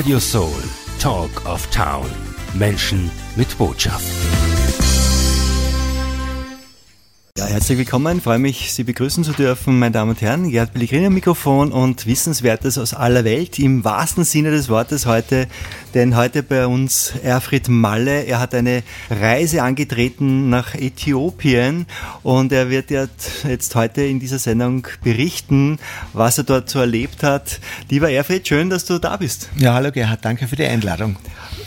Radio Soul, Talk of Town. Menschen mit Botschaft. Ja, herzlich willkommen. Ich freue mich, Sie begrüßen zu dürfen, meine Damen und Herren. Gerd Pellegrini am Mikrofon und Wissenswertes aus aller Welt im wahrsten Sinne des Wortes heute. Denn heute bei uns Erfried Malle. Er hat eine Reise angetreten nach Äthiopien und er wird jetzt heute in dieser Sendung berichten, was er dort so erlebt hat. Lieber Erfried, schön, dass du da bist. Ja, hallo Gerhard, danke für die Einladung.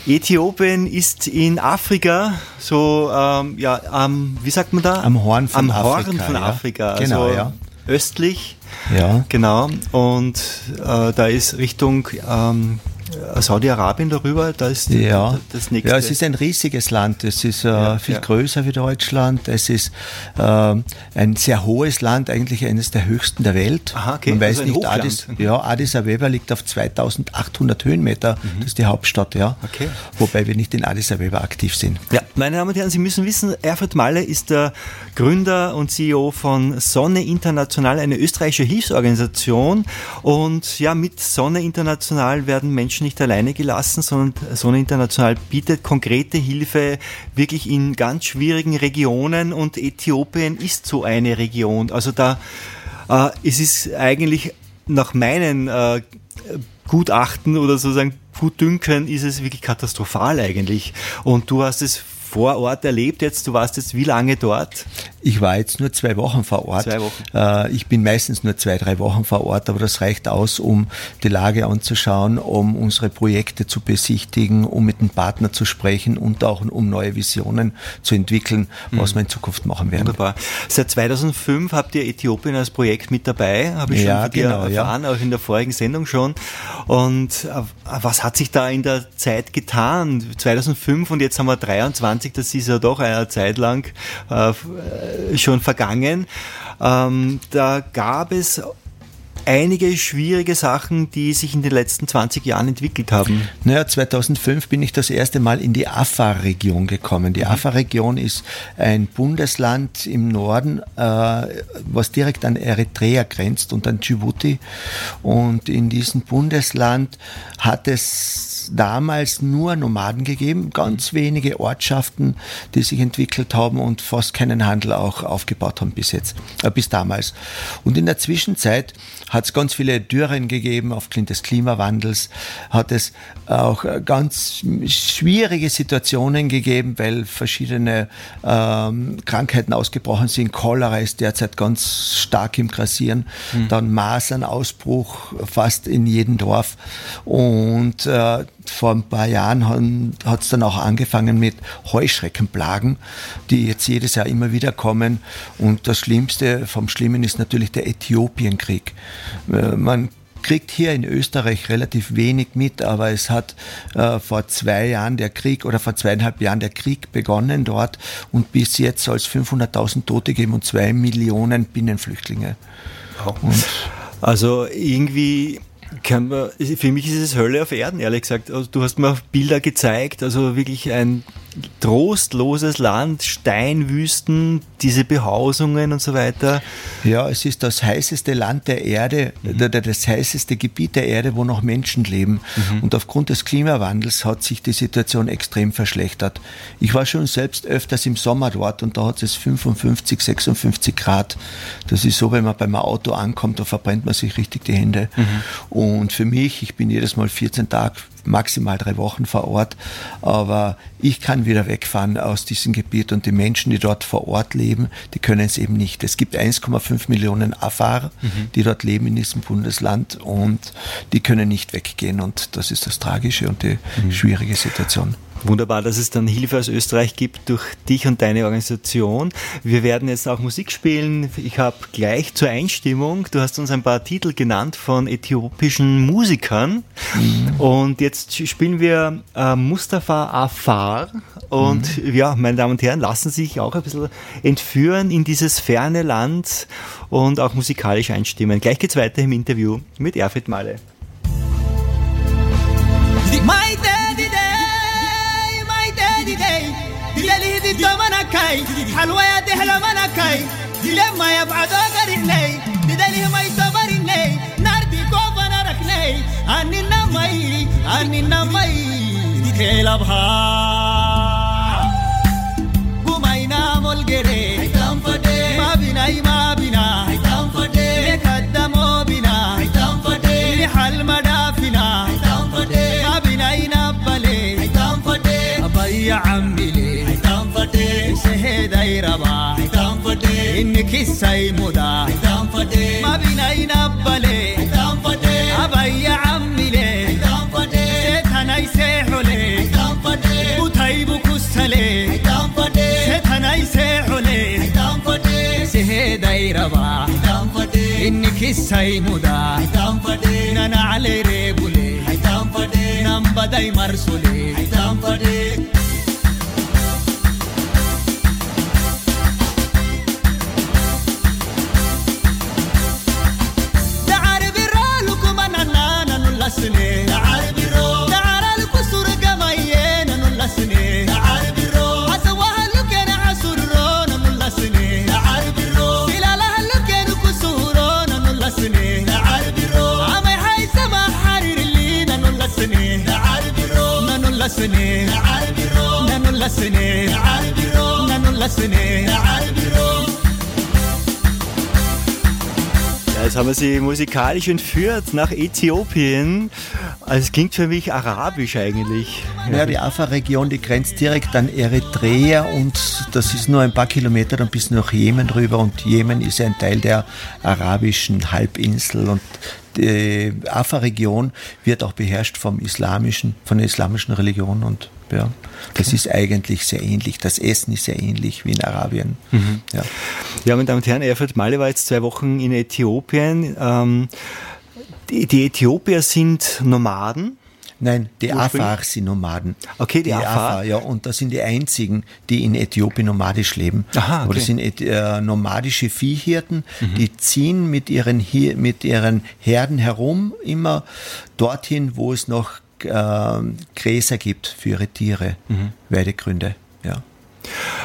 Äthiopien ist in Afrika, so, ähm, ja, am, wie sagt man da? Am Horn von Am Afrika. Horn von ja. Afrika, Genau, also ja. östlich. Ja. Genau. Und äh, da ist Richtung ähm, Saudi-Arabien darüber, da ist Ja. das nächste. ja, es ist ein riesiges Land. Es ist äh, Ja, viel ja. größer wie Deutschland. Es ist äh, ein sehr hohes Land, eigentlich eines der höchsten der Welt. Aha, okay. Man weiß Also nicht. Addis, Mhm. ja, Addis Abeba liegt auf 2800 Höhenmeter. Das ist die Hauptstadt, ja. Okay. Wobei wir nicht in Addis Abeba aktiv sind. Ja, meine Damen und Herren, Sie müssen wissen, Erfurt Malle ist der Gründer und CEO von Sonne International, eine österreichische Hilfsorganisation. Und ja, mit Sonne International werden Menschen nicht alleine gelassen, sondern Sonne International bietet konkrete Hilfe wirklich in ganz schwierigen Regionen und Äthiopien ist so eine Region. Also da, äh, es ist eigentlich nach meinen äh, Gutachten oder sozusagen Gutdünken ist es wirklich katastrophal eigentlich. Und du hast es vor Ort erlebt jetzt, du warst jetzt wie lange dort? Ich war jetzt nur zwei Wochen vor Ort. Zwei Wochen. Äh, ich bin meistens nur zwei, drei Wochen vor Ort, aber das reicht aus, um die Lage anzuschauen, um unsere Projekte zu besichtigen, um mit dem Partner zu sprechen und auch um neue Visionen zu entwickeln, was wir in Zukunft machen werden. Wunderbar. Seit 2005 habt ihr Äthiopien als Projekt mit dabei, habe ich Ja, schon von dir genau, ja. erfahren, auch in der vorigen Sendung schon. Und äh, was hat sich da in der Zeit getan? 2005 und jetzt haben wir 23, das ist ja doch eine Zeit lang äh, schon vergangen. Ähm, da gab es einige schwierige Sachen, die sich in den letzten 20 Jahren entwickelt haben. Naja, 2005 bin ich das erste Mal in die Afar-Region gekommen. Die Afar-Region ist ein Bundesland im Norden, äh, was direkt an Eritrea grenzt und an Djibouti. Und in diesem Bundesland hat es damals nur Nomaden gegeben, ganz wenige Ortschaften, die sich entwickelt haben und fast keinen Handel auch aufgebaut haben bis jetzt, äh, bis damals. Und in der Zwischenzeit hat es ganz viele Dürren gegeben aufgrund des Klimawandels, hat es auch äh, ganz schwierige Situationen gegeben, weil verschiedene ähm, Krankheiten ausgebrochen sind. Cholera ist derzeit ganz stark im Grassieren, dann Masernausbruch fast in jedem Dorf und äh, vor ein paar Jahren hat es dann auch angefangen mit Heuschreckenplagen, die jetzt jedes Jahr immer wieder kommen. Und das Schlimmste vom Schlimmen ist natürlich der Äthiopienkrieg. Äh, Man kriegt hier in Österreich relativ wenig mit, aber es hat äh, vor zwei Jahren der Krieg oder vor zweieinhalb Jahren der Krieg begonnen dort und bis jetzt soll es 500.000 Tote geben und zwei Millionen Binnenflüchtlinge. Und Also irgendwie kann man, für mich ist es Hölle auf Erden, ehrlich gesagt. Also du hast mir Bilder gezeigt, also wirklich ein trostloses Land, Steinwüsten, diese Behausungen und so weiter. Ja, es ist das heißeste Land der Erde, oder das heißeste Gebiet der Erde, wo noch Menschen leben. Und aufgrund des Klimawandels hat sich die Situation extrem verschlechtert. Ich war schon selbst öfters im Sommer dort und da hat es 55, 56 Grad. Das ist so, wenn man beim Auto ankommt, da verbrennt man sich richtig die Hände. Und für mich, ich bin jedes Mal 14 Tage maximal drei Wochen vor Ort. Aber ich kann wieder wegfahren aus diesem Gebiet und die Menschen, die dort vor Ort leben, die können es eben nicht. Es gibt 1,5 Millionen Afar, die dort leben in diesem Bundesland und die können nicht weggehen und das ist das Tragische und die schwierige Situation. Wunderbar, dass es dann Hilfe aus Österreich gibt durch dich und deine Organisation. Wir werden jetzt auch Musik spielen. Ich habe gleich zur Einstimmung, du hast uns ein paar Titel genannt von äthiopischen Musikern. Und jetzt spielen wir äh, Mustafa Afar. Und ja, meine Damen und Herren, lassen Sie sich auch ein bisschen entführen in dieses ferne Land und auch musikalisch einstimmen. Gleich geht's weiter im Interview mit Erfried Malle. ناي حلوة دهلا منكاي لما يبعدوا قريني لدليه ما يتبريني نردي كوفا نركني أني نمي أني نمي. كيلا بها قمينا ملقري. ما بناي ما بنا. لقدم ما بناي يا عمي. భైరవా కిస్సై ముదా మవినైన బలే అభయ్య అమ్మిలే ثني سعلي وطيب كسلي ثني سعلي سهدي ربا إنك السيمودا نانا علي ريبولي نام بداي مرسولي Jetzt haben wir sie musikalisch entführt nach Äthiopien. Also es klingt für mich arabisch eigentlich. Ja, die Afa-Region, die grenzt direkt an Eritrea und das ist nur ein paar Kilometer dann bis nach Jemen rüber und Jemen ist ein Teil der arabischen Halbinsel und die Afa-Region wird auch beherrscht vom islamischen, von der islamischen Religion und ja, das ist eigentlich sehr ähnlich. Das Essen ist sehr ähnlich wie in Arabien. Ja. Ja, meine Damen und Herren, Erfurt Malle war jetzt zwei Wochen in Äthiopien. Ähm, die, die Äthiopier sind Nomaden. Nein, die Afar sind Nomaden. Okay, die Afar. ja, und das sind die einzigen, die in Äthiopien nomadisch leben. Aha, okay. Mhm. sind äh, nomadische Viehhirten, die ziehen mit ihren, mit ihren Herden herum, immer dorthin, wo es noch äh, Gräser gibt für ihre Tiere, Mhm. Weidegründe. Ja.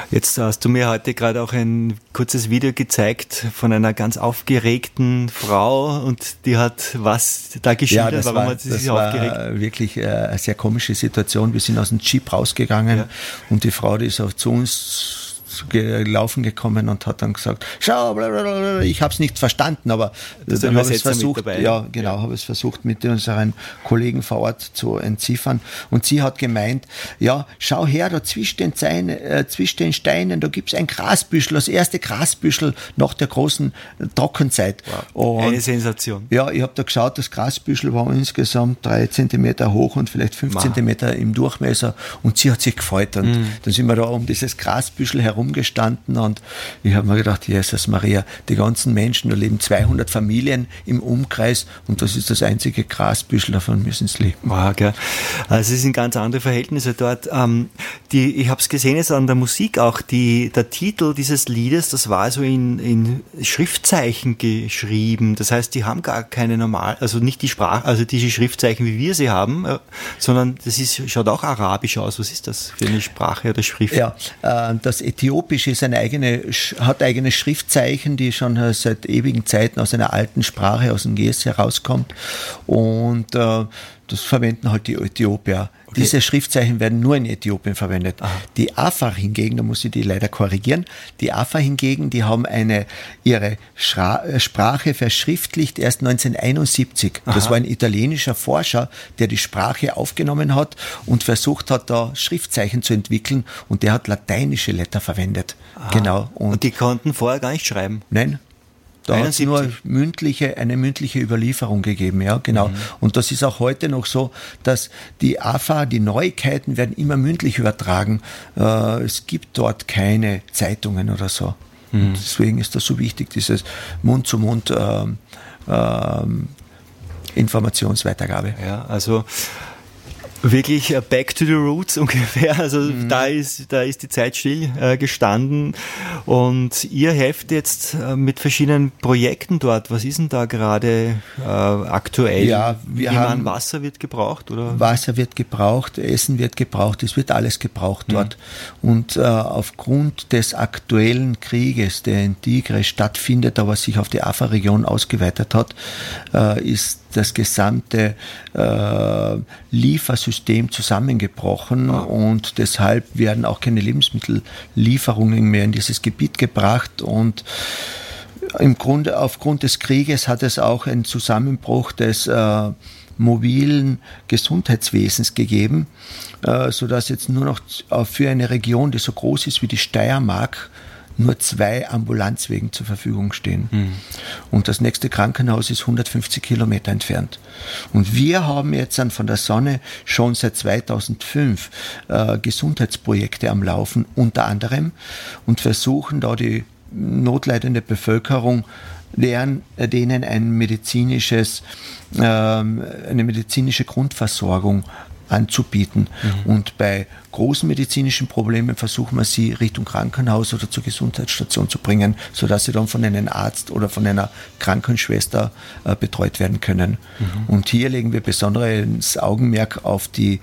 Jetzt hast du mir heute gerade auch ein kurzes Video gezeigt von einer ganz aufgeregten Frau und die hat was da Ja, geschildert, das warum war, hat sie sich aufgeregt? war wirklich äh, eine sehr komische Situation. Wir sind aus dem Jeep rausgegangen Ja. und die Frau, die ist auch zu uns gelaufen gekommen und hat dann gesagt, schau, blablabla. ich habe es nicht verstanden, aber Das dann habe ich es versucht, ja genau, habe es versucht mit unseren Kollegen vor Ort zu entziffern und sie hat gemeint, ja, schau her, da zwischen den, Zeinen, äh, zwischen den Steinen, da gibt's ein Grasbüschel, das erste Grasbüschel nach der großen Trockenzeit. Und Eine Sensation. ja, ich habe da geschaut, das Grasbüschel war insgesamt drei Zentimeter hoch und vielleicht fünf Wow. Zentimeter im Durchmesser und sie hat sich gefreut und Mhm. dann sind wir da um dieses Grasbüschel herumgestanden und ich habe mir gedacht, Jesus Maria, die ganzen Menschen, da leben 200 Familien im Umkreis und das ist das einzige Grasbüschel, davon müssen sie leben. Wow, gell. Also es sind ganz andere Verhältnisse dort. Ähm, die, ich habe es gesehen jetzt an der Musik auch, die, der Titel dieses Liedes, das war so in, in Schriftzeichen geschrieben. Das heißt, die haben gar keine normal, also nicht die Sprache, also diese Schriftzeichen, wie wir sie haben, äh, sondern das ist, schaut auch arabisch aus. Was ist das für eine Sprache oder Schrift? Ja, äh, das Äthiopische ist eine eigene, hat eigene Schriftzeichen, die schon äh, seit ewigen Zeiten aus einer alten Sprache, aus dem Ges herauskommt. Und äh, das verwenden halt die Äthiopier. Diese Schriftzeichen werden nur in Äthiopien verwendet. Die Afar hingegen, da muss ich die leider korrigieren, die Afar hingegen, die haben eine, ihre Schra äh, Sprache verschriftlicht erst 1971. Das war ein italienischer Forscher, der die Sprache aufgenommen hat und versucht hat, da Schriftzeichen zu entwickeln und der hat lateinische Letter verwendet. Genau. Und, Und, die konnten vorher gar nicht schreiben. nein, da hat es 71. nur mündliche, eine mündliche Überlieferung gegeben, ja, genau. Und das ist auch heute noch so, dass die AFA, die Neuigkeiten werden immer mündlich übertragen. Äh, es gibt dort keine Zeitungen oder so. Und deswegen ist das so wichtig, dieses Mund-zu-Mund ähm, ähm, Informationsweitergabe. Ja, also wirklich äh, back to the roots ungefähr. Also da ist da ist die Zeit still äh, gestanden und ihr helft jetzt äh, mit verschiedenen Projekten dort. Was ist denn da gerade äh, aktuell? Ja, wir meine, haben- Wasser wird gebraucht oder? Wasser wird gebraucht, Essen wird gebraucht, es wird alles gebraucht dort. Und aufgrund des aktuellen Krieges, der in Tigre stattfindet, aber sich auf die Afar-Region ausgeweitet hat, ist das gesamte äh, Liefersystem System zusammengebrochen und deshalb werden auch keine Lebensmittellieferungen mehr in dieses Gebiet gebracht und im Grunde aufgrund des Krieges hat es auch einen Zusammenbruch des äh, mobilen Gesundheitswesens gegeben, äh, sodass jetzt nur noch für eine Region, die so groß ist wie die Steiermark, nur zwei Ambulanzwegen zur Verfügung stehen. Mhm. Und das nächste Krankenhaus ist 150 Kilometer entfernt. Und wir haben jetzt dann von der Sonne schon seit 2005 äh, Gesundheitsprojekte am Laufen, unter anderem, und versuchen da die notleidende Bevölkerung deren, denen ein medizinisches, ähm, eine medizinische Grundversorgung anzubieten. Mhm. Und bei großen medizinischen Problemen versuchen wir sie Richtung Krankenhaus oder zur Gesundheitsstation zu bringen, sodass sie dann von einem Arzt oder von einer Krankenschwester äh, betreut werden können. Mhm. Und hier legen wir besonderes Augenmerk auf die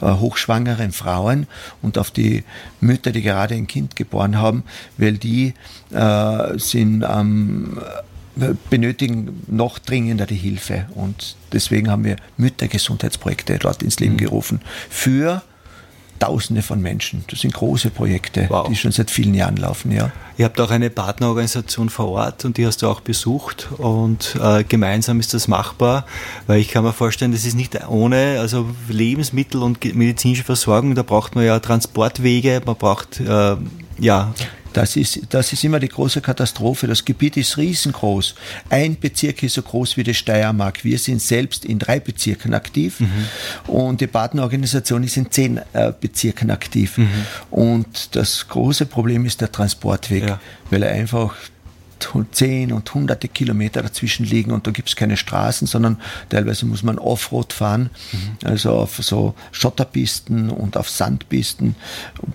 äh, hochschwangeren Frauen und auf die Mütter, die gerade ein Kind geboren haben, weil die äh, sind am ähm, benötigen noch dringender die Hilfe. Und deswegen haben wir Müttergesundheitsprojekte dort ins Leben mhm. gerufen für Tausende von Menschen. Das sind große Projekte, wow. die schon seit vielen Jahren laufen. Ja. Ihr habt auch eine Partnerorganisation vor Ort und die hast du auch besucht und äh, gemeinsam ist das machbar, weil ich kann mir vorstellen, das ist nicht ohne, also Lebensmittel und medizinische Versorgung, da braucht man ja Transportwege, man braucht äh, ja das ist, das ist immer die große Katastrophe. Das Gebiet ist riesengroß. Ein Bezirk ist so groß wie die Steiermark. Wir sind selbst in drei Bezirken aktiv mhm. und die Partnerorganisation ist in zehn äh, Bezirken aktiv. Mhm. Und das große Problem ist der Transportweg, ja. weil er einfach zehn und hunderte Kilometer dazwischen liegen und da gibt es keine Straßen, sondern teilweise muss man Offroad fahren, mhm. also auf so Schotterpisten und auf Sandpisten.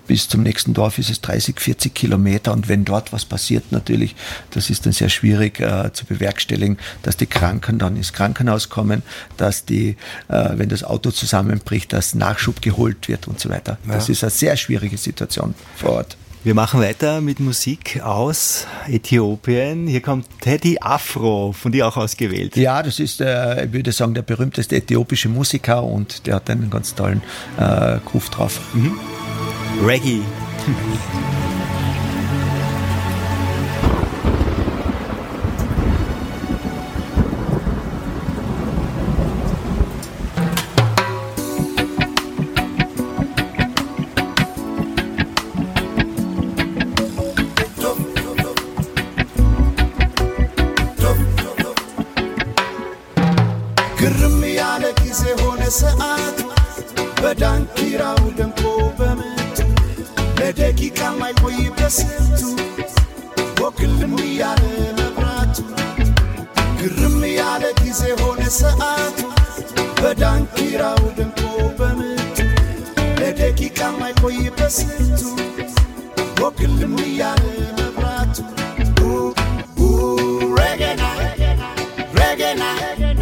Bis zum nächsten Dorf ist es 30, 40 Kilometer und wenn dort was passiert natürlich, das ist dann sehr schwierig äh, zu bewerkstelligen, dass die Kranken dann ins Krankenhaus kommen, dass die, äh, wenn das Auto zusammenbricht, dass Nachschub geholt wird und so weiter. Ja. Das ist eine sehr schwierige Situation vor Ort. Wir machen weiter mit Musik aus Äthiopien. Hier kommt Teddy Afro, von dir auch ausgewählt. Ja, das ist, äh, ich würde sagen, der berühmteste äthiopische Musiker und der hat einen ganz tollen äh, Groove drauf. Mhm. Reggae. buena.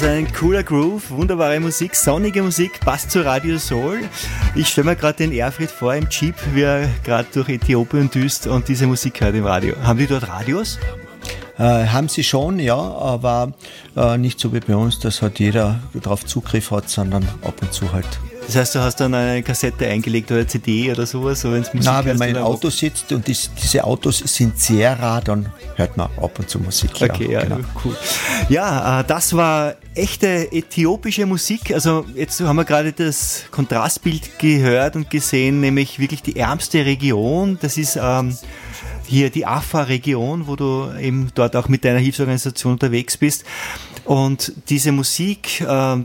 Das ein cooler Groove, wunderbare Musik, sonnige Musik, passt zu Radio Soul. Ich stelle mir gerade den Erfried vor im Jeep, wie er gerade durch Äthiopien düst und diese Musik hört im Radio. Haben die dort Radios? Äh, haben sie schon, ja, aber äh, nicht so wie bei uns, dass halt jeder darauf Zugriff hat, sondern ab und zu halt. Das heißt, du hast dann eine Kassette eingelegt oder CD oder sowas, so wenn's Musik Na, wenn man im Auto sitzt und dies, diese Autos sind sehr rar, dann hört man ab und zu Musik. Okay, ja, genau. cool. Ja, äh, das war echte äthiopische Musik. Also jetzt haben wir gerade das Kontrastbild gehört und gesehen, nämlich wirklich die ärmste Region. Das ist ähm, hier die Afar-Region, wo du eben dort auch mit deiner Hilfsorganisation unterwegs bist. Und diese Musik, äh,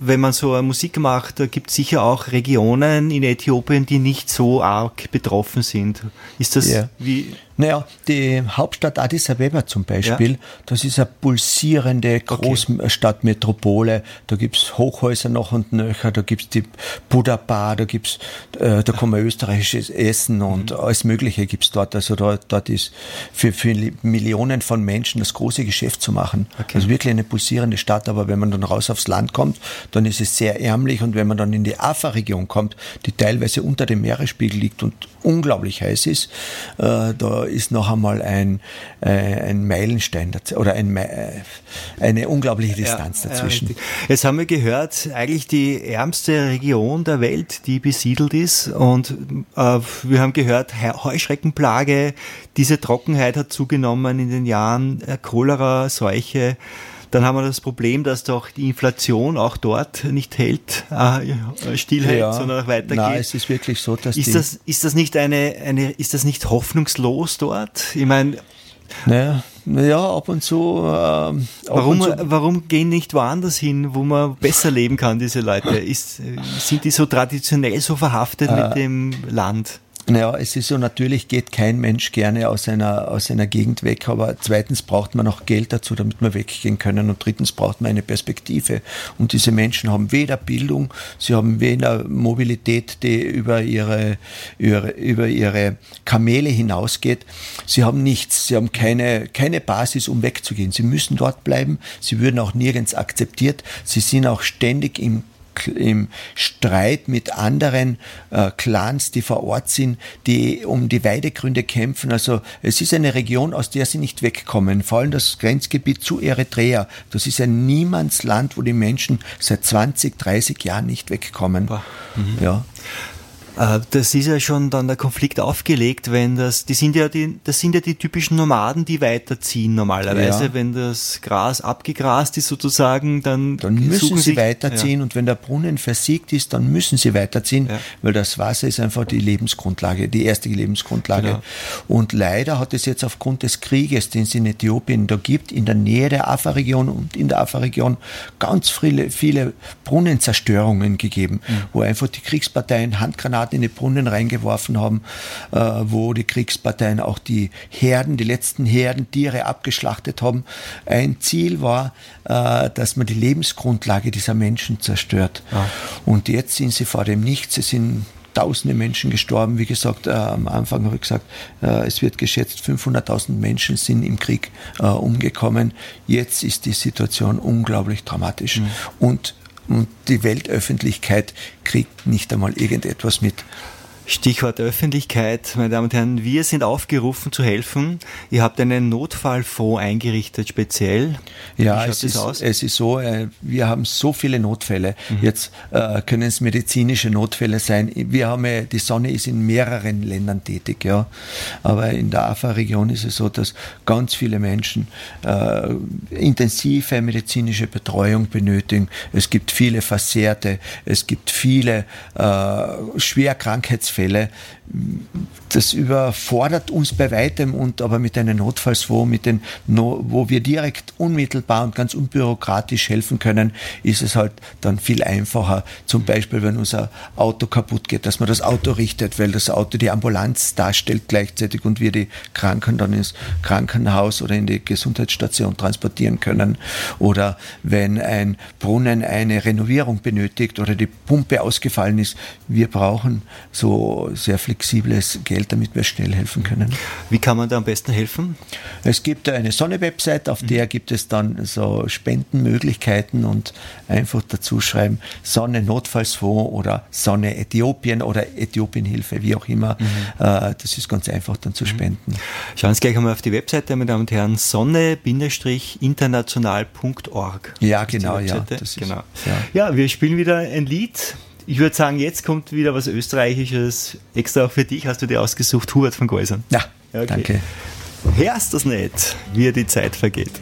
wenn man so Musik macht, da gibt es sicher auch Regionen in Äthiopien, die nicht so arg betroffen sind. Ist das Ja. wie Naja, die Hauptstadt Addis Abeba zum Beispiel, das ist eine pulsierende Großstadtmetropole. Da gibt's Hochhäuser noch und nöcher, da gibt's die Buddha Bar, da gibt's, äh, da kann man österreichisches Essen und Mhm. alles Mögliche gibt's dort. Also dort, dort ist für, für Millionen von Menschen das große Geschäft zu machen. Also wirklich eine pulsierende Stadt, aber wenn man dann raus aufs Land kommt, dann ist es sehr ärmlich und wenn man dann in die Afa-Region kommt, die teilweise unter dem Meeresspiegel liegt und unglaublich heiß ist, äh, da ist noch einmal ein, äh, ein Meilenstein oder ein, äh, eine unglaubliche Distanz Ja, dazwischen. Ja. Jetzt haben wir gehört, eigentlich die ärmste Region der Welt, die besiedelt ist. Und äh, wir haben gehört, He- Heuschreckenplage, diese Trockenheit hat zugenommen in den Jahren, Cholera, Seuche. Dann haben wir das Problem, dass doch die Inflation auch dort nicht hält, äh, stillhält, sondern auch weitergeht. Nein, es ist wirklich so, dass ist, das, ist das nicht eine, eine, ist das nicht hoffnungslos dort? Ich meine, naja, naja, ab und zu, ab Warum, und zu warum gehen nicht woanders hin, wo man besser leben kann, diese Leute? Ist, äh, sind die so traditionell so verhaftet Äh. mit dem Land? Naja, es ist so, natürlich geht kein Mensch gerne aus einer, aus einer Gegend weg, aber zweitens braucht man auch Geld dazu, damit wir weggehen können und drittens braucht man eine Perspektive. Und diese Menschen haben weder Bildung, sie haben weder Mobilität, die über ihre, über, über ihre Kamele hinausgeht. Sie haben nichts, sie haben keine, keine Basis, um wegzugehen. Sie müssen dort bleiben, sie würden auch nirgends akzeptiert, sie sind auch ständig im im Streit mit anderen äh, Clans, die vor Ort sind, die um die Weidegründe kämpfen. Also es ist eine Region, aus der sie nicht wegkommen. Vor allem das Grenzgebiet zu Eritrea. Das ist ein Niemandsland, wo die Menschen seit 20, 30 Jahren nicht wegkommen. Ja. Äh, Das ist ja schon dann der Konflikt aufgelegt, wenn das, die sind ja die, das sind ja die typischen Nomaden, die weiterziehen normalerweise. Ja. Wenn das Gras abgegrast ist sozusagen, dann, Dann müssen sie sich- weiterziehen und wenn der Brunnen versiegt ist, dann müssen sie weiterziehen, Ja. weil das Wasser ist einfach die Lebensgrundlage, die erste Lebensgrundlage. Genau. Und leider hat es jetzt aufgrund des Krieges, den es in Äthiopien da gibt, in der Nähe der Afar-Region und in der Afar-Region ganz viele, viele Brunnenzerstörungen gegeben, Mhm. wo einfach die Kriegsparteien Handgranaten in die Brunnen reingeworfen haben, äh, wo die Kriegsparteien auch die Herden, die letzten Herdentiere abgeschlachtet haben. Ein Ziel war, äh, dass man die Lebensgrundlage dieser Menschen zerstört. Und jetzt sind sie vor dem Nichts. Es sind Tausende Menschen gestorben. Wie gesagt, äh, am Anfang habe ich gesagt, äh, es wird geschätzt, 500.000 Menschen sind im Krieg äh, umgekommen. Jetzt ist die Situation unglaublich dramatisch. Und, und die Weltöffentlichkeit kriegt nicht einmal irgendetwas mit. Stichwort Öffentlichkeit, meine Damen und Herren, wir sind aufgerufen zu helfen. Ihr habt einen Notfallfonds eingerichtet speziell. Ja, es ist, es ist so, äh, wir haben so viele Notfälle. Mhm. Jetzt äh, können es medizinische Notfälle sein. Wir haben ja, die Sonne ist in mehreren Ländern tätig, ja. Aber in der AFA-Region ist es so, dass ganz viele Menschen äh, intensive medizinische Betreuung benötigen. Es gibt viele Versehrte, es gibt viele äh, schwer Krankheitsfälle. Das überfordert uns bei weitem und aber mit einem Notfallsfonds, mit den, wo wir direkt unmittelbar und ganz unbürokratisch helfen können, ist es halt dann viel einfacher. Zum Beispiel, wenn unser Auto kaputt geht, dass man das Auto richtet, weil das Auto die Ambulanz darstellt gleichzeitig und wir die Kranken dann ins Krankenhaus oder in die Gesundheitsstation transportieren können. Oder wenn ein Brunnen eine Renovierung benötigt oder die Pumpe ausgefallen ist, wir brauchen so sehr flexibles Geld, damit wir schnell helfen können. Wie kann man da am besten helfen? Es gibt eine Sonne-Website, auf der gibt es dann so Spendenmöglichkeiten und einfach dazu schreiben Sonne Notfallsfonds oder Sonne Äthiopien oder Äthiopienhilfe, wie auch immer. Mhm. Äh, das ist ganz einfach dann zu mhm. spenden. Schauen Sie gleich einmal auf die Webseite, meine Damen und Herren, sonne-international.org. Ja, genau, ja. Genau. Ja. ja, wir spielen wieder ein Lied ich würde sagen, jetzt kommt wieder was Österreichisches, extra auch für dich, hast du dir ausgesucht, Hubert von Geusern. Ja, okay. danke. Hörst das nicht, wie die Zeit vergeht?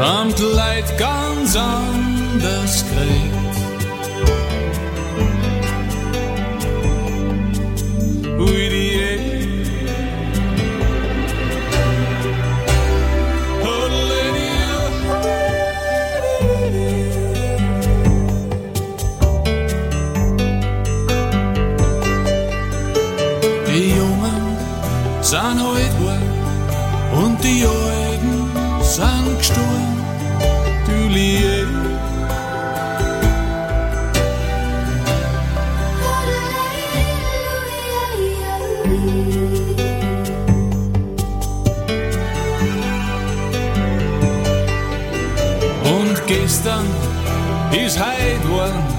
und Leid ganz anders kriegt. Ui, die Jungen sind alt und die Alten sind gestorben oublier. Und gestern ist Heidwald.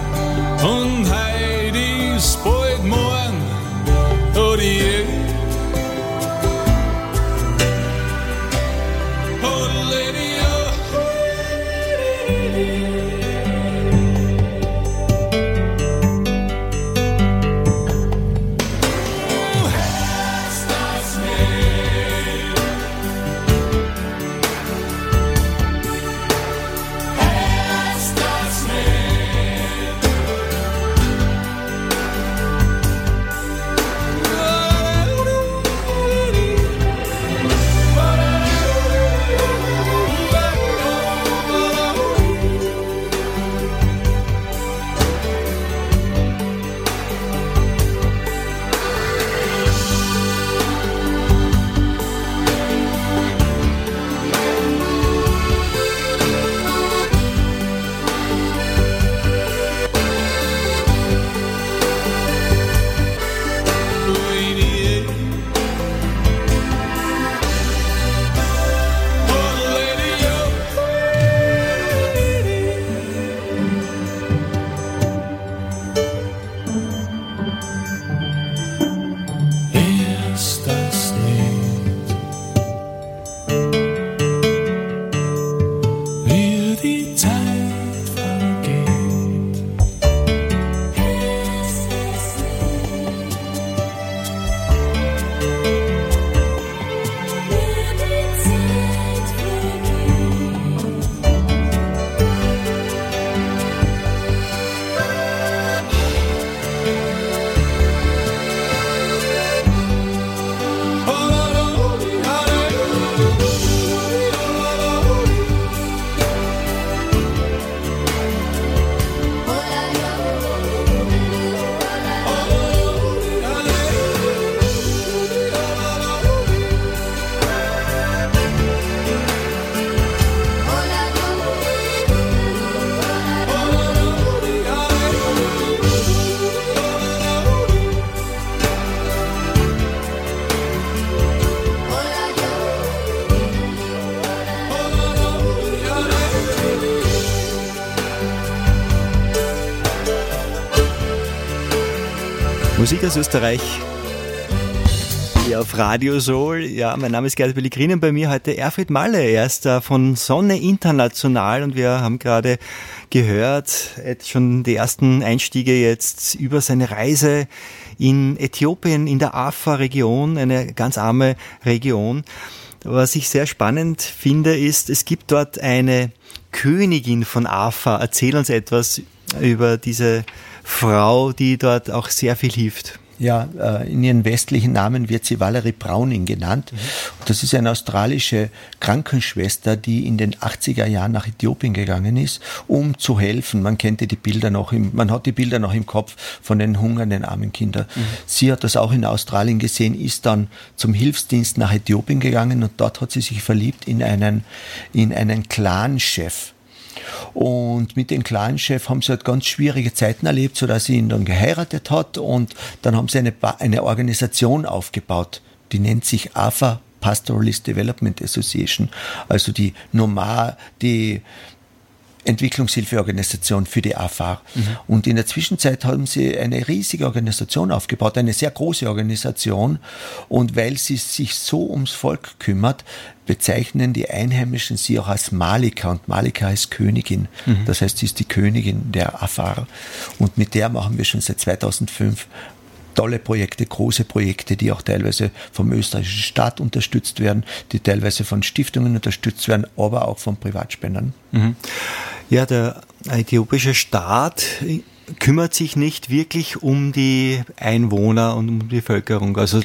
Musik aus Österreich. Hier auf Radio Soul. Ja, mein Name ist Gerd Pellegrin und bei mir heute Erfried Malle. Er ist von Sonne International und wir haben gerade gehört, schon die ersten Einstiege jetzt über seine Reise in Äthiopien, in der Afar-Region, eine ganz arme Region. Was ich sehr spannend finde, ist, es gibt dort eine Königin von Afar. Erzähl uns etwas über diese Frau, die dort auch sehr viel hilft. Ja, äh, in ihren westlichen Namen wird sie Valerie Browning genannt. Das ist eine australische Krankenschwester, die in den 80er Jahren nach Äthiopien gegangen ist, um zu helfen. Man kennt die Bilder noch im, man hat die Bilder noch im Kopf von den hungernden armen Kindern. Mhm. Sie hat das auch in Australien gesehen, ist dann zum Hilfsdienst nach Äthiopien gegangen und dort hat sie sich verliebt in einen, in einen Clanchef und mit dem Clanchef haben sie halt ganz schwierige Zeiten erlebt, sodass sie ihn dann geheiratet hat und dann haben sie eine, eine Organisation aufgebaut, die nennt sich AFA Pastoralist Development Association, also die Nomad, die Entwicklungshilfeorganisation für die AFAR. Mhm. Und in der Zwischenzeit haben sie eine riesige Organisation aufgebaut, eine sehr große Organisation. Und weil sie sich so ums Volk kümmert, bezeichnen die Einheimischen sie auch als Malika. Und Malika heißt Königin. Mhm. Das heißt, sie ist die Königin der AFAR. Und mit der machen wir schon seit 2005 tolle Projekte, große Projekte, die auch teilweise vom österreichischen Staat unterstützt werden, die teilweise von Stiftungen unterstützt werden, aber auch von Privatspendern. Mhm. Ja, der äthiopische Staat kümmert sich nicht wirklich um die Einwohner und um die Bevölkerung. Also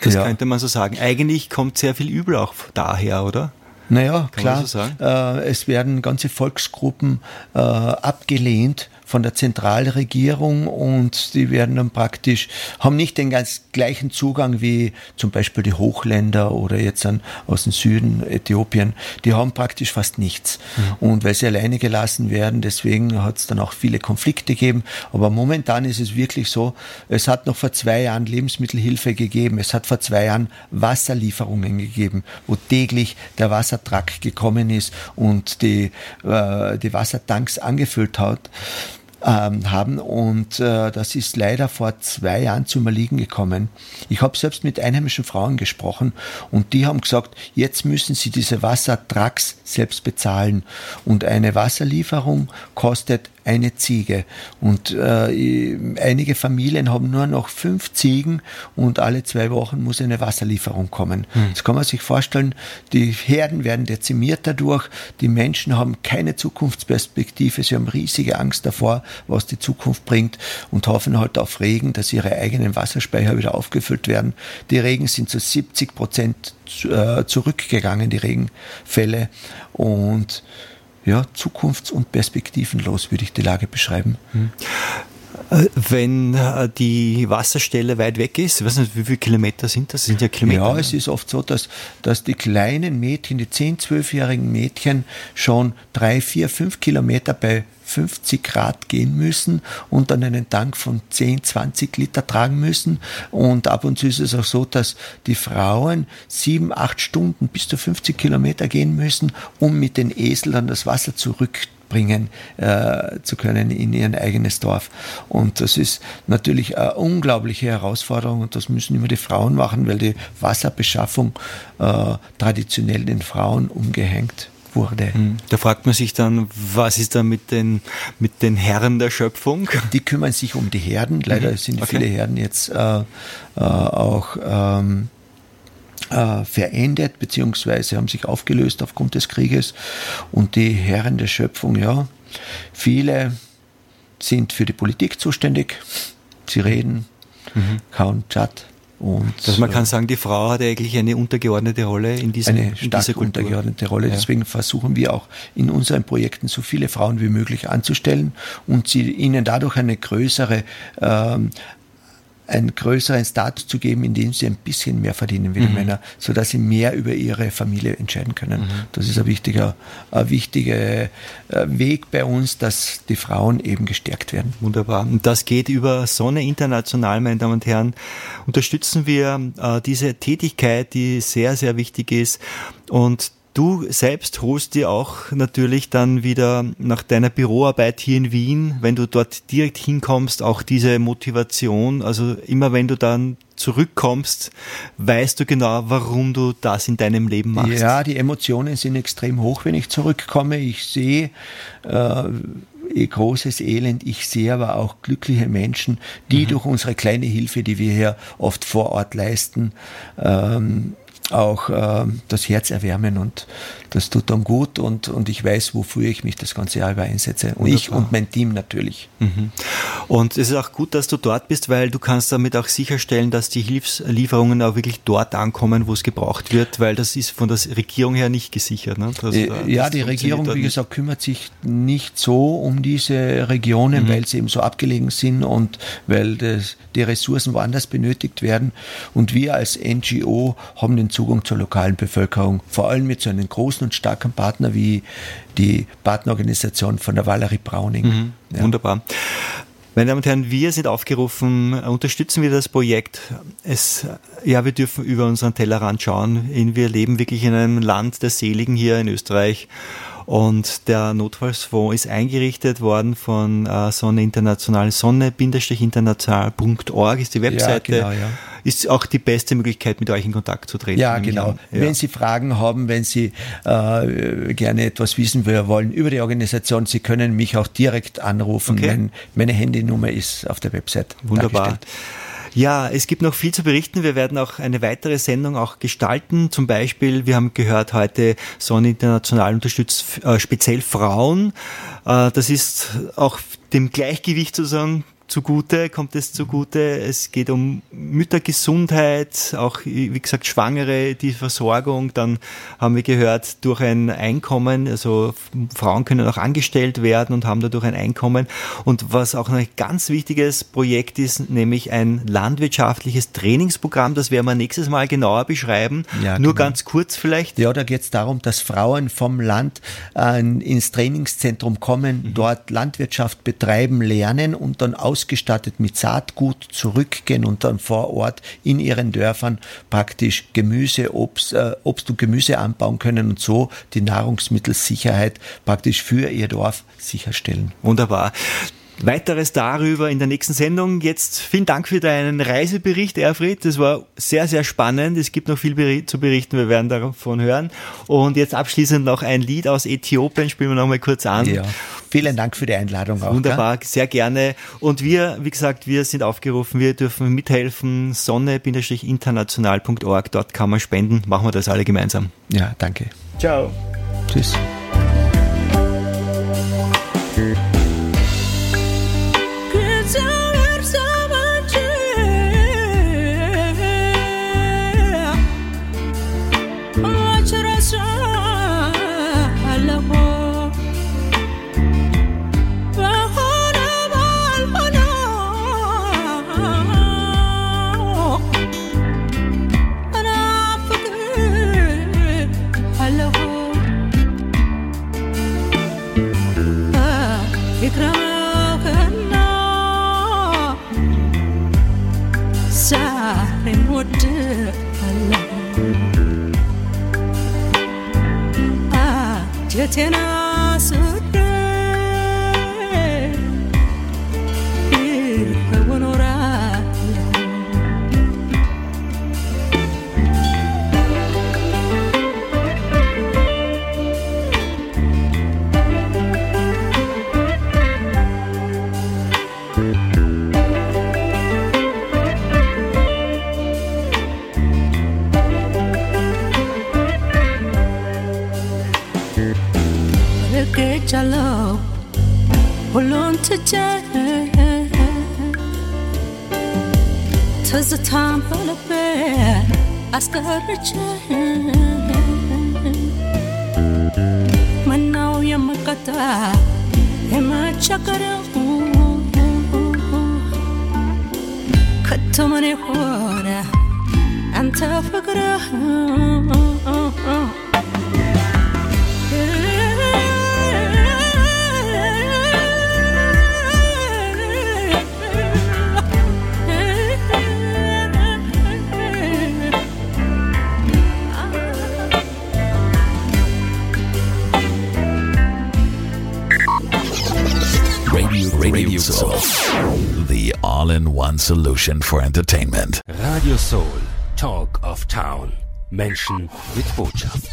das ja. könnte man so sagen. Eigentlich kommt sehr viel Übel auch daher, oder? Naja, Kann klar. So äh, es werden ganze Volksgruppen äh, abgelehnt von der Zentralregierung und die werden dann praktisch, haben nicht den ganz gleichen Zugang wie zum Beispiel die Hochländer oder jetzt dann aus dem Süden Äthiopien. Die haben praktisch fast nichts. Mhm. Und weil sie alleine gelassen werden, deswegen hat es dann auch viele Konflikte gegeben. Aber momentan ist es wirklich so, es hat noch vor zwei Jahren Lebensmittelhilfe gegeben. Es hat vor zwei Jahren Wasserlieferungen gegeben, wo täglich der Wassertrakt gekommen ist und die, äh, die Wassertanks angefüllt hat ähm, haben. Und äh, das ist leider vor zwei Jahren zum Erliegen gekommen. Ich habe selbst mit einheimischen Frauen gesprochen und die haben gesagt, jetzt müssen sie diese Wassertracks selbst bezahlen. Und eine Wasserlieferung kostet eine Ziege. Und äh, einige Familien haben nur noch fünf Ziegen und alle zwei Wochen muss eine Wasserlieferung kommen. Hm. Das kann man sich vorstellen, die Herden werden dezimiert dadurch, die Menschen haben keine Zukunftsperspektive, sie haben riesige Angst davor, was die Zukunft bringt und hoffen halt auf Regen, dass ihre eigenen Wasserspeicher wieder aufgefüllt werden. Die Regen sind zu 70 Prozent äh, zurückgegangen, die Regenfälle. Und ja, zukunfts- und perspektivenlos würde ich die Lage beschreiben. Äh, wenn äh, die Wasserstelle weit weg ist, ich weiß nicht, wie viele Kilometer sind das? das sind ja Kilometer. Ja, es ist oft so, dass, dass die kleinen Mädchen, die 10-, 12-jährigen Mädchen schon drei, vier, fünf Kilometer bei 50 Grad gehen müssen und dann einen Tank von 10, 20 Liter tragen müssen. Und ab und zu ist es auch so, dass die Frauen sieben, acht Stunden bis zu 50 Kilometer gehen müssen, um mit den Eseln dann das Wasser zurückbringen äh, zu können in ihr eigenes Dorf. Und das ist natürlich eine unglaubliche Herausforderung und das müssen immer die Frauen machen, weil die Wasserbeschaffung äh, traditionell den Frauen umgehängt wurde. Hm. Da fragt man sich dann, was ist da mit den, mit den Herren der Schöpfung? Die kümmern sich um die Herden. Leider mhm. sind okay. viele Herden jetzt äh, äh, auch ähm, äh, verendet beziehungsweise haben sich aufgelöst aufgrund des Krieges. Und die Herren der Schöpfung, ja, viele sind für die Politik zuständig. Sie reden, mhm. kaum Chat, und also man kann sagen, die Frau hat eigentlich eine untergeordnete Rolle in, diesem, eine in dieser Kultur. untergeordnete Rolle. Ja. Deswegen versuchen wir auch in unseren Projekten so viele Frauen wie möglich anzustellen und sie ihnen dadurch eine größere ähm, einen größeren Status zu geben, indem sie ein bisschen mehr verdienen wie die mhm. Männer, sodass sie mehr über ihre Familie entscheiden können. Mhm. Das ist ein wichtiger, ein wichtiger äh, Weg bei uns, dass die Frauen eben gestärkt werden. Wunderbar. Und das geht über Sonne International, meine Damen und Herren. Unterstützen wir äh, diese Tätigkeit, die sehr, sehr wichtig ist. Und Du selbst holst dir auch natürlich dann wieder nach deiner Büroarbeit hier in Wien, wenn du dort direkt hinkommst, auch diese Motivation. Also immer wenn du dann zurückkommst, weißt du genau, warum du das in deinem Leben machst. Ja, die Emotionen sind extrem hoch, wenn ich zurückkomme. Ich sehe äh, großes Elend. Ich sehe aber auch glückliche Menschen, die mhm. durch unsere kleine Hilfe, die wir hier oft vor Ort leisten, ähm, auch äh, das Herz erwärmen und das tut dann gut und, und ich weiß, wofür ich mich das ganze Jahr über einsetze. Und Wunderbar. ich und mein Team natürlich. Mhm. Und es ist auch gut, dass du dort bist, weil du kannst damit auch sicherstellen, dass die Hilfslieferungen auch wirklich dort ankommen, wo es gebraucht wird, weil das ist von der Regierung her nicht gesichert. Ne? Also da, ja, die Regierung, wie gesagt, kümmert sich nicht so um diese Regionen, mhm. weil sie eben so abgelegen sind und weil das, die Ressourcen woanders benötigt werden. Und wir als NGO haben den Zugang zur lokalen Bevölkerung, vor allem mit so einem großen und starken Partner wie die Partnerorganisation von der Valerie Browning. Mhm, ja. Wunderbar. Meine Damen und Herren, wir sind aufgerufen, unterstützen wir das Projekt. Es, ja, wir dürfen über unseren Tellerrand schauen. Wir leben wirklich in einem Land der Seligen hier in Österreich. Und der Notfallsfonds ist eingerichtet worden von äh, Sonne International, sonne-international.org ist die Webseite. Ja, genau, ja. Ist auch die beste Möglichkeit, mit euch in Kontakt zu treten. Ja, genau. Ja. Wenn Sie Fragen haben, wenn Sie äh, gerne etwas wissen wollen über die Organisation, Sie können mich auch direkt anrufen. Okay. Mein, meine Handynummer ist auf der Website. Wunderbar. Ja, es gibt noch viel zu berichten. Wir werden auch eine weitere Sendung auch gestalten. Zum Beispiel, wir haben gehört heute, Sonne International unterstützt äh, speziell Frauen. Äh, das ist auch dem Gleichgewicht sozusagen zugute, kommt es zugute. Es geht um Müttergesundheit, auch wie gesagt Schwangere, die Versorgung. Dann haben wir gehört, durch ein Einkommen, also Frauen können auch angestellt werden und haben dadurch ein Einkommen. Und was auch ein ganz wichtiges Projekt ist, nämlich ein landwirtschaftliches Trainingsprogramm, das werden wir nächstes Mal genauer beschreiben. Ja, Nur genau. ganz kurz vielleicht. Ja, da geht es darum, dass Frauen vom Land äh, ins Trainingszentrum kommen, mhm. dort Landwirtschaft betreiben, lernen und dann aus ausgestattet mit Saatgut zurückgehen und dann vor Ort in ihren Dörfern praktisch Gemüse, Obst, äh, Obst und Gemüse anbauen können und so die Nahrungsmittelsicherheit praktisch für ihr Dorf sicherstellen. Wunderbar. Weiteres darüber in der nächsten Sendung. Jetzt vielen Dank für deinen Reisebericht, Erfried. Das war sehr, sehr spannend. Es gibt noch viel zu berichten. Wir werden davon hören. Und jetzt abschließend noch ein Lied aus Äthiopien. Spielen wir noch mal kurz an. Ja. Vielen Dank für die Einladung auch. Wunderbar, gell? sehr gerne. Und wir, wie gesagt, wir sind aufgerufen. Wir dürfen mithelfen. Sonne-international.org. Dort kann man spenden. Machen wir das alle gemeinsam. Ja, danke. Ciao. Tschüss. ten jallo on to Tis the time for the bed Ask her Manau yamakata Emma chakara Katamane hora Anta fakara Oh, oh, oh. All-in-one solution for entertainment. Radio Soul, Talk of Town. Menschen mit Botschaft.